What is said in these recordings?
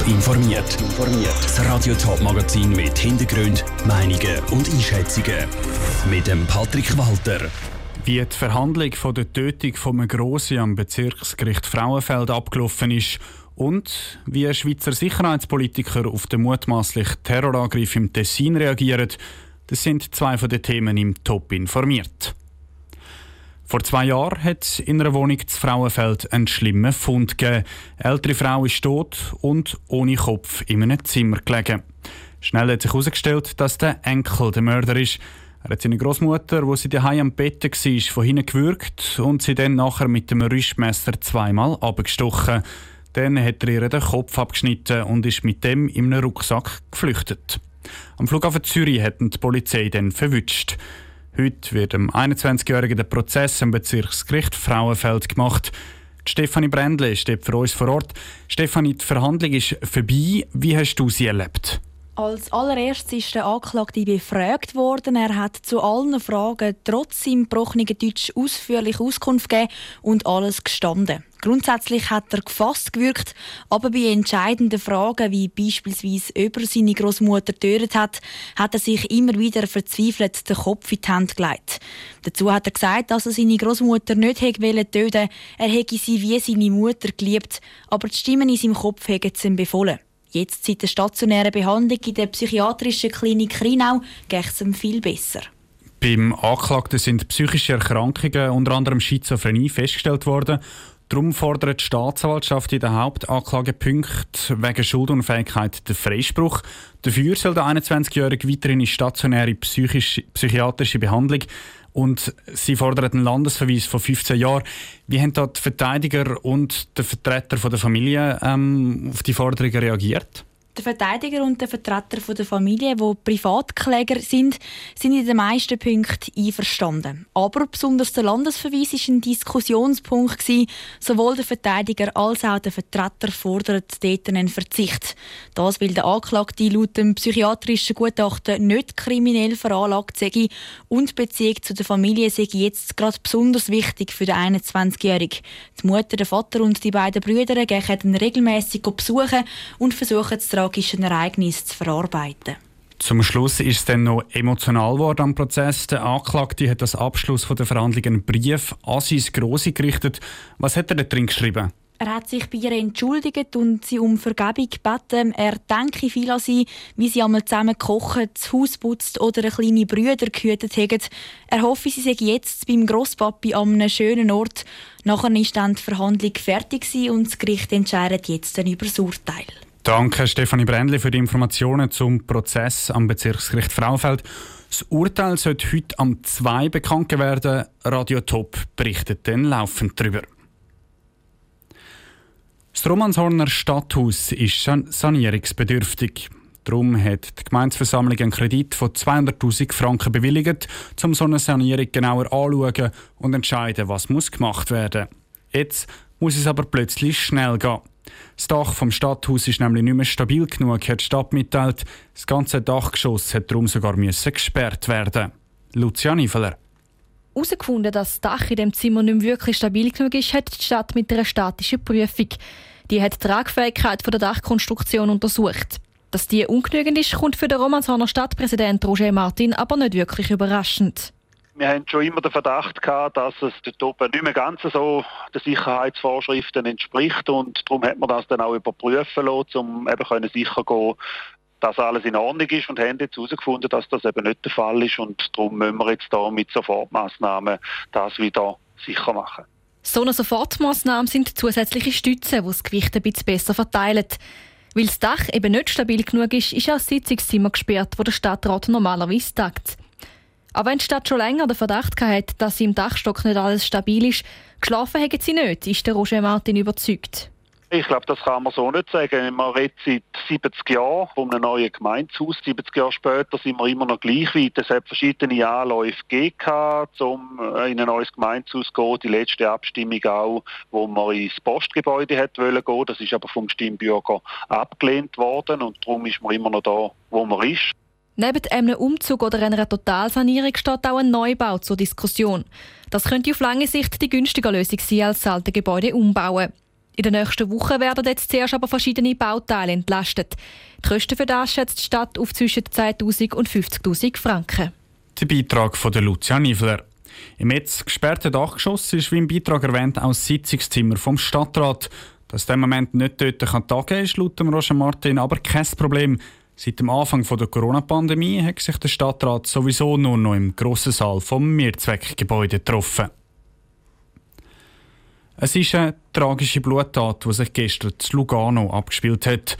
Top informiert. Das Radio Top Magazin mit Hintergrund, Meinungen und Einschätzungen mit dem Patrick Walter. Wie die Verhandlung von der Tötung von Grossi am Bezirksgericht Frauenfeld abgelaufen ist und wie ein Schweizer Sicherheitspolitiker auf den mutmaßlichen Terrorangriff im Tessin reagiert, das sind zwei von den Themen im Top informiert. Vor zwei Jahren hat es in einer Wohnung zu Frauenfeld einen schlimmen Fund gegeben. Eine ältere Frau ist tot und ohne Kopf in einem Zimmer gelegen. Schnell hat sich herausgestellt, dass der Enkel der Mörder ist. Er hat seine Großmutter, wo sie daheim am Bett war, von hinten gewürgt und sie dann nachher mit dem Rüstmesser zweimal abgestochen. Dann hat er ihr den Kopf abgeschnitten und ist mit dem in einem Rucksack geflüchtet. Am Flughafen Zürich hat die Polizei dann verwünscht. Heute wird dem 21-Jährigen der Prozess am Bezirksgericht Frauenfeld gemacht. Stefanie Brändle steht für uns vor Ort. Stefanie, die Verhandlung ist vorbei. Wie hast du sie erlebt? Als allererstes ist der Anklagte befragt worden. Er hat zu allen Fragen trotz seinem gebrochenen Deutsch ausführlich Auskunft gegeben und alles gestanden. Grundsätzlich hat er gefasst gewirkt, aber bei entscheidenden Fragen, wie beispielsweise ob er seine Großmutter getötet hat, hat er sich immer wieder verzweifelt den Kopf in die Hand gelegt. Dazu hat er gesagt, dass er seine Großmutter nicht hätte töten Er hätte sie wie seine Mutter geliebt, aber die Stimmen in seinem Kopf hätten es ihm befohlen. Jetzt seit der stationären Behandlung in der psychiatrischen Klinik Rhinau geht es ihm viel besser. Beim Anklagten sind psychische Erkrankungen, unter anderem Schizophrenie, festgestellt worden. Darum fordert die Staatsanwaltschaft in den Hauptanklagepunkten wegen Schuldunfähigkeit den Freispruch. Dafür soll der 21-Jährige weiterhin in stationäre psychiatrische Behandlung und sie fordern einen Landesverweis von 15 Jahren. Wie haben dort die Verteidiger und der Vertreter der Familie ähm, auf die Forderungen reagiert? Der Verteidiger und der Vertreter der Familie, die Privatkläger sind, sind in den meisten Punkten einverstanden. Aber besonders der Landesverweis war ein Diskussionspunkt. Sowohl der Verteidiger als auch der Vertreter fordern dort einen Verzicht. Das, weil der Anklagte laut dem psychiatrischen Gutachten nicht kriminell veranlagt sei und die Beziehung zu der Familie sei jetzt gerade besonders wichtig für den 21-Jährigen. Die Mutter, der Vater und die beiden Brüder gehen ihn regelmäßig besuchen und versuchen, das tragischen Ereignis zu verarbeiten. Zum Schluss ist es dann noch emotional geworden am Prozess. Der Anklagte hat als Abschluss der Verhandlungen einen Brief an sein Grosse gerichtet. Was hat er da drin geschrieben? Er hat sich bei ihr entschuldigt und sie um Vergebung gebeten. Er denke viel an sie, wie sie einmal zusammen kochen, das Haus putzt oder eine kleine Brüder gehütet haben. Er hoffe, sie sei jetzt beim Grosspapi an einem schönen Ort. Nachher ist dann die Verhandlung fertig und das Gericht entscheidet jetzt dann über das Urteil. Danke Stefanie Brändli für die Informationen zum Prozess am Bezirksgericht Frauenfeld. Das Urteil sollte heute am 2 bekannt werden. Radio Top berichtet dann laufend darüber. Das Romanshorner Stadthaus ist sanierungsbedürftig. Darum hat die Gemeinsversammlung einen Kredit von 200.000 Franken bewilligt, um so eine Sanierung genauer anzuschauen und entscheiden, was gemacht werden muss. Jetzt muss es aber plötzlich schnell gehen. Das Dach vom Stadthaus ist nämlich nicht mehr stabil genug, hat die Stadt mitteilt. Das ganze Dachgeschoss hat darum sogar müssen gesperrt werden. Lucian Ifeler. Herausgefunden, dass das Dach in dem Zimmer nicht mehr wirklich stabil genug ist, hat die Stadt mit einer statischen Prüfung. Die hat die Tragfähigkeit der Dachkonstruktion untersucht. Dass die ungenügend ist, kommt für den Romanshorner Stadtpräsident Roger Martin aber nicht wirklich überraschend. Wir haben schon immer den Verdacht gehabt, dass es dort oben nicht mehr ganz so den Sicherheitsvorschriften entspricht und darum hat man das dann auch überprüfen lassen, um eben sicher gehen, dass alles in Ordnung ist und haben jetzt herausgefunden, dass das eben nicht der Fall ist und darum müssen wir jetzt da mit Sofortmaßnahmen das wieder sicher machen. So eine Sofortmaßnahme sind zusätzliche Stützen, die das Gewicht ein bisschen besser verteilen. Weil das Dach eben nicht stabil genug ist, ist auch das Sitzungszimmer gesperrt, wo der Stadtrat normalerweise tagt. Aber wenn die Stadt schon länger den Verdacht hatte, dass im Dachstock nicht alles stabil ist, geschlafen hätten sie nicht, ist der Roger Martin überzeugt. Ich glaube, das kann man so nicht sagen. Man redet seit 70 Jahren von einem neuen Gemeindehaus. 70 Jahre später sind wir immer noch gleich weit. Es hat verschiedene Anläufe gegeben, um in ein neues Gemeindehaus zu gehen. Die letzte Abstimmung auch, wo man ins Postgebäude hätte wollen gehen. Das ist aber vom Stimmbürger abgelehnt worden und darum ist man immer noch da, wo man ist. Neben einem Umzug oder einer Totalsanierung steht auch ein Neubau zur Diskussion. Das könnte auf lange Sicht die günstige Lösung sein, als das alte Gebäude umbauen. In den nächsten Wochen werden jetzt zuerst aber verschiedene Bauteile entlastet. Die Kosten für das schätzt die Stadt auf zwischen 10.000 und 50.000 Franken. Der Beitrag von Lucia Niveler. Im jetzt gesperrten Dachgeschoss ist, wie im Beitrag erwähnt, auch das Sitzungszimmer vom Stadtrat. Dass der Moment nicht dort kann tagen ist, laut Roger Martin aber kein Problem. Seit dem Anfang der Corona-Pandemie hat sich der Stadtrat sowieso nur noch im grossen Saal vom Mehrzweckgebäude getroffen. Es ist eine tragische Bluttat, die sich gestern zu Lugano abgespielt hat.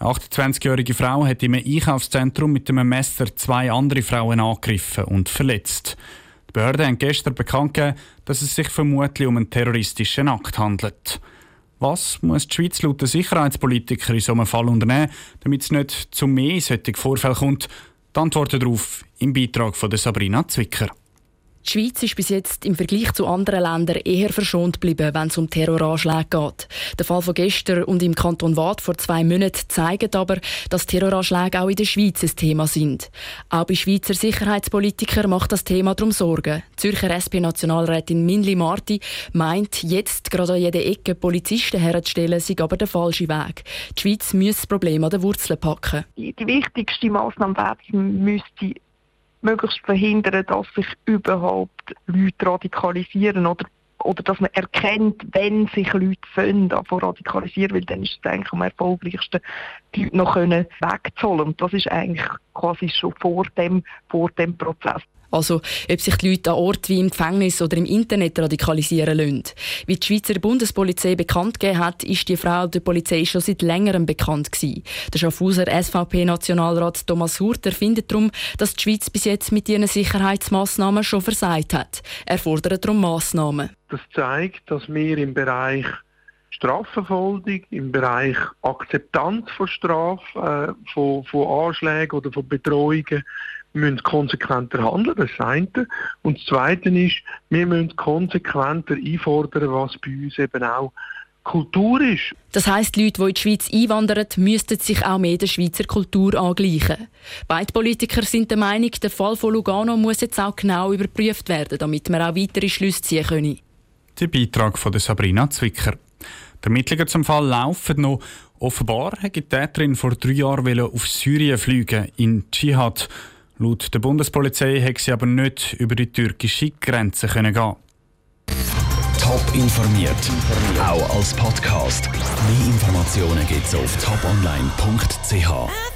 Eine 28-jährige Frau hat im Einkaufszentrum mit einem Messer zwei andere Frauen angegriffen und verletzt. Die Behörden haben gestern bekannt gegeben, dass es sich vermutlich um einen terroristischen Akt handelt. Was muss die Schweiz laut den Sicherheitspolitiker in so einem Fall unternehmen, damit es nicht zu mehr solchen Vorfällen kommt? Die Antworten darauf im Beitrag von Sabrina Zwicker. Die Schweiz ist bis jetzt im Vergleich zu anderen Ländern eher verschont geblieben, wenn es um Terroranschläge geht. Der Fall von gestern und im Kanton Waadt vor zwei Monaten zeigt aber, dass Terroranschläge auch in der Schweiz ein Thema sind. Auch bei Schweizer Sicherheitspolitikern macht das Thema darum Sorgen. Die Zürcher SP-Nationalrätin Minli Marti meint, jetzt gerade an jeder Ecke Polizisten herzustellen, sei aber der falsche Weg. Die Schweiz müsse das Problem an den Wurzeln packen. Die wichtigste Massnahme müsste möglichst verhindern, dass sich überhaupt Leute radikalisieren oder oder dass man erkennt, wenn sich Leute finden, von radikalisieren, weil dann ist es eigentlich am erfolgreichsten, die Leute noch wegzuholen. Und das ist eigentlich quasi schon vor dem, vor dem Prozess. Also, ob sich die Leute an Ort wie im Gefängnis oder im Internet radikalisieren lassen. Wie die Schweizer Bundespolizei bekannt gegeben hat, ist die Frau der Polizei schon seit längerem bekannt gewesen. Der Schaffhauser SVP-Nationalrat Thomas Hurter findet darum, dass die Schweiz bis jetzt mit ihren Sicherheitsmaßnahmen schon versagt hat. Er fordert darum Massnahmen. Das zeigt, dass wir im Bereich Strafverfolgung, im Bereich Akzeptanz von Strafen, äh, von, von Anschlägen oder von Betreuungen müssen konsequenter handeln, das ist das eine. Und das Zweite ist, wir müssen konsequenter einfordern, was bei uns eben auch Kultur ist. Das heisst, Leute, die in die Schweiz einwandern, müssten sich auch mehr der Schweizer Kultur angleichen. Beide Politiker sind der Meinung, der Fall von Lugano muss jetzt auch genau überprüft werden, damit wir auch weitere Schlüsse ziehen können. Der Beitrag von Sabrina Zwicker. Die Ermittlungen zum Fall laufen noch. Offenbar hat die Täterin vor drei Jahren auf Syrien fliegen in Dschihad. Laut der Bundespolizei hat sie aber nicht über die türkische Grenze gehen. Top informiert, auch als Podcast. Mehr Informationen gibt es auf toponline.ch.